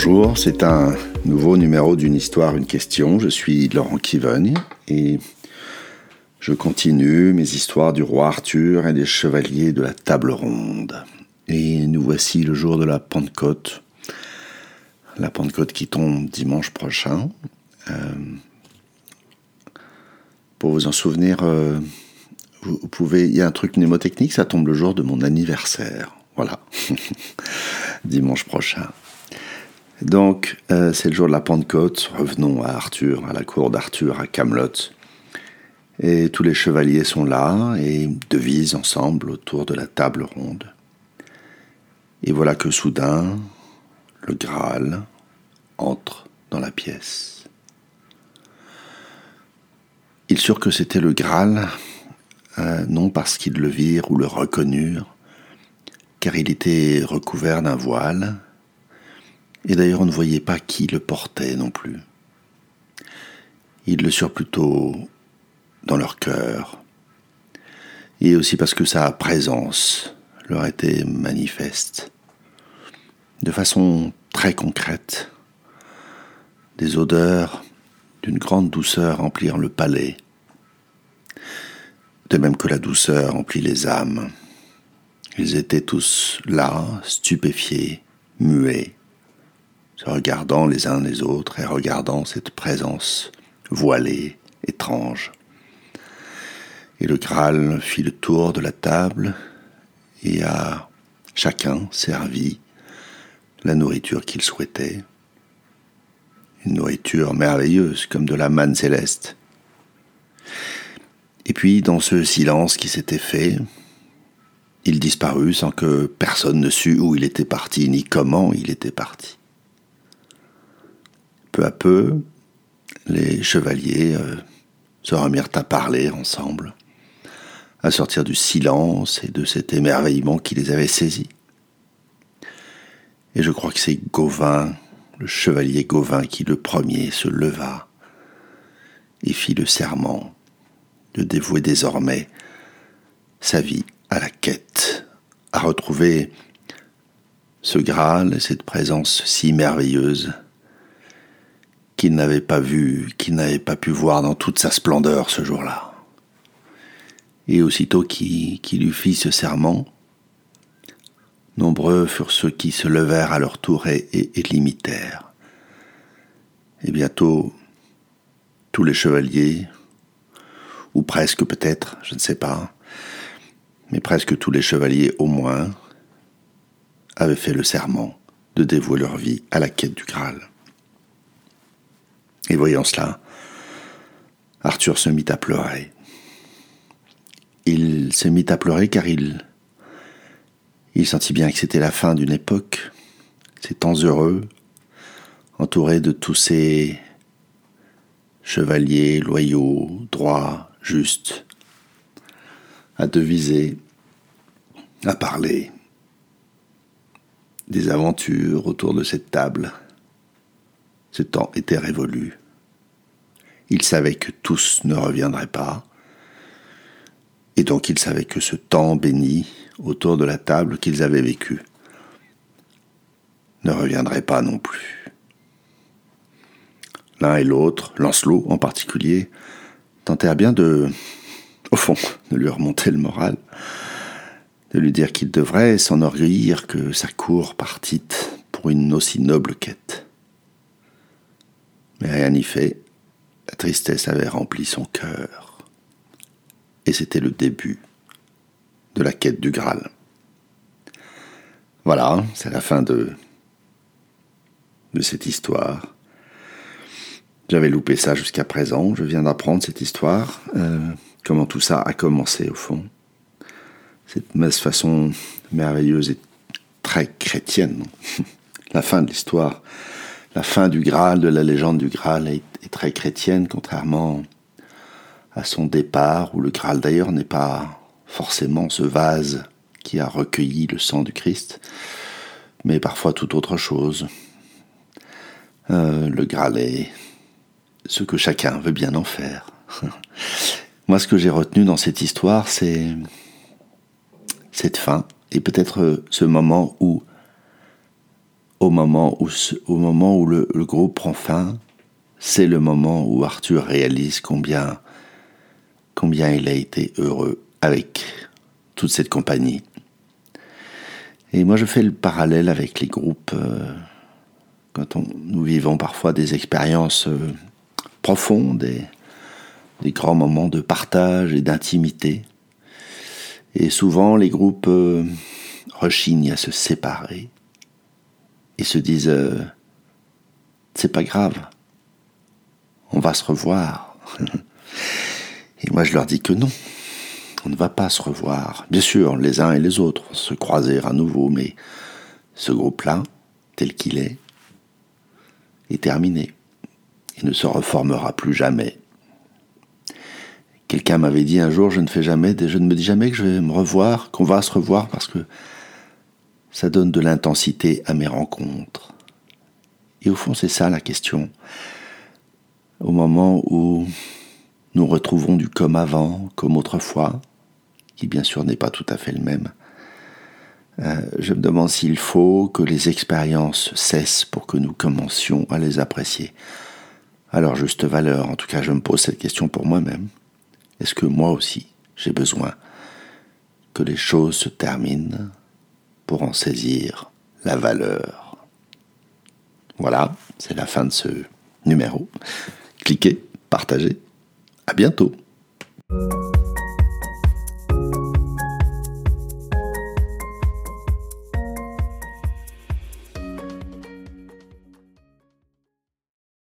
Bonjour, c'est un nouveau numéro d'une histoire, une question. Je suis Laurent Kivogne et je continue mes histoires du roi Arthur et des chevaliers de la table ronde. Et nous voici le jour de la Pentecôte. La Pentecôte qui tombe dimanche prochain. Euh, pour vous en souvenir, euh, vous, pouvez. Il y a un truc mnémotechnique, ça tombe le jour de mon anniversaire. Voilà. dimanche prochain. Donc, euh, c'est le jour de la Pentecôte. Revenons à Arthur, à la cour d'Arthur, à Camelot. Et tous les chevaliers sont là et devisent ensemble autour de la table ronde. Et voilà que soudain, le Graal entre dans la pièce. Ils surent que c'était le Graal, euh, non parce qu'ils le virent ou le reconnurent, car il était recouvert d'un voile, et d'ailleurs on ne voyait pas qui le portait non plus. Ils le surent plutôt dans leur cœur, et aussi parce que sa présence leur était manifeste. De façon très concrète, des odeurs d'une grande douceur emplirent le palais, de même que la douceur emplit les âmes. Ils étaient tous là, stupéfiés, muets, se regardant les uns les autres et regardant cette présence voilée, étrange. Et le Graal fit le tour de la table et a chacun servi la nourriture qu'il souhaitait. Une nourriture merveilleuse comme de la manne céleste. Et puis, dans ce silence qui s'était fait, il disparut sans que personne ne sût où il était parti ni comment il était parti. Peu à peu, les chevaliers euh, se remirent à parler ensemble, à sortir du silence et de cet émerveillement qui les avait saisis. Et je crois que c'est Gauvin, le chevalier Gauvin, qui le premier se leva et fit le serment de dévouer désormais sa vie à la quête, à retrouver ce Graal et cette présence si merveilleuse qu'il n'avait pas vu, qu'il n'avait pas pu voir dans toute sa splendeur ce jour-là. Et aussitôt qu'il eut fit ce serment, nombreux furent ceux qui se levèrent à leur tour et, l'imitèrent. Et bientôt, tous les chevaliers, ou presque peut-être, je ne sais pas, mais presque tous les chevaliers au moins, avaient fait le serment de dévouer leur vie à la quête du Graal. Et voyant cela, Arthur se mit à pleurer. Il se mit à pleurer car il, il sentit bien que c'était la fin d'une époque, ces temps heureux, entouré de tous ces chevaliers loyaux, droits, justes, à deviser, à parler des aventures autour de cette table. Ce temps était révolu. Il savait que tous ne reviendraient pas, et donc il savait que ce temps béni autour de la table qu'ils avaient vécu ne reviendrait pas non plus. L'un et l'autre, Lancelot en particulier, tentèrent bien de, au fond, de lui remonter le moral, de lui dire qu'il devrait s'enorgueillir que sa cour partite pour une aussi noble quête. Mais rien n'y fait, la tristesse avait rempli son cœur. Et c'était le début de la quête du Graal. Voilà, c'est la fin de, cette histoire. J'avais loupé ça jusqu'à présent, je viens d'apprendre cette histoire, euh, comment tout ça a commencé au fond. Cette façon merveilleuse et très chrétienne. la fin de l'histoire la fin du Graal, de la légende du Graal est, très chrétienne, contrairement à son départ, où le Graal d'ailleurs n'est pas forcément ce vase qui a recueilli le sang du Christ, mais parfois tout autre chose. Euh, le Graal est ce que chacun veut bien en faire. Moi, ce que j'ai retenu dans cette histoire, c'est cette fin, et peut-être ce moment où au moment où, le, groupe prend fin, c'est le moment où Arthur réalise combien, combien il a été heureux avec toute cette compagnie. Et moi, je fais le parallèle avec les groupes euh, quand on, nous vivons parfois des expériences euh, profondes des grands moments de partage et d'intimité. Et souvent, les groupes euh, rechignent à se séparer et se disent c'est pas grave, on va se revoir. et moi, je leur dis que non, on ne va pas se revoir. Bien sûr, les uns et les autres vont se croiser à nouveau, mais ce groupe-là, tel qu'il est, est terminé. Il ne se reformera plus jamais. Quelqu'un m'avait dit un jour, je ne fais jamais, je ne me dis jamais que je vais me revoir, qu'on va se revoir parce que ça donne de l'intensité à mes rencontres. Et au fond, c'est ça la question. Au moment où nous retrouvons du comme avant, comme autrefois, qui bien sûr n'est pas tout à fait le même. Euh, je me demande s'il faut que les expériences cessent pour que nous commencions à les apprécier. Alors juste valeur, en tout cas je me pose cette question pour moi-même. Est-ce que moi aussi j'ai besoin que les choses se terminent pour en saisir la valeur Voilà, c'est la fin de ce numéro. Cliquez, partagez. À bientôt.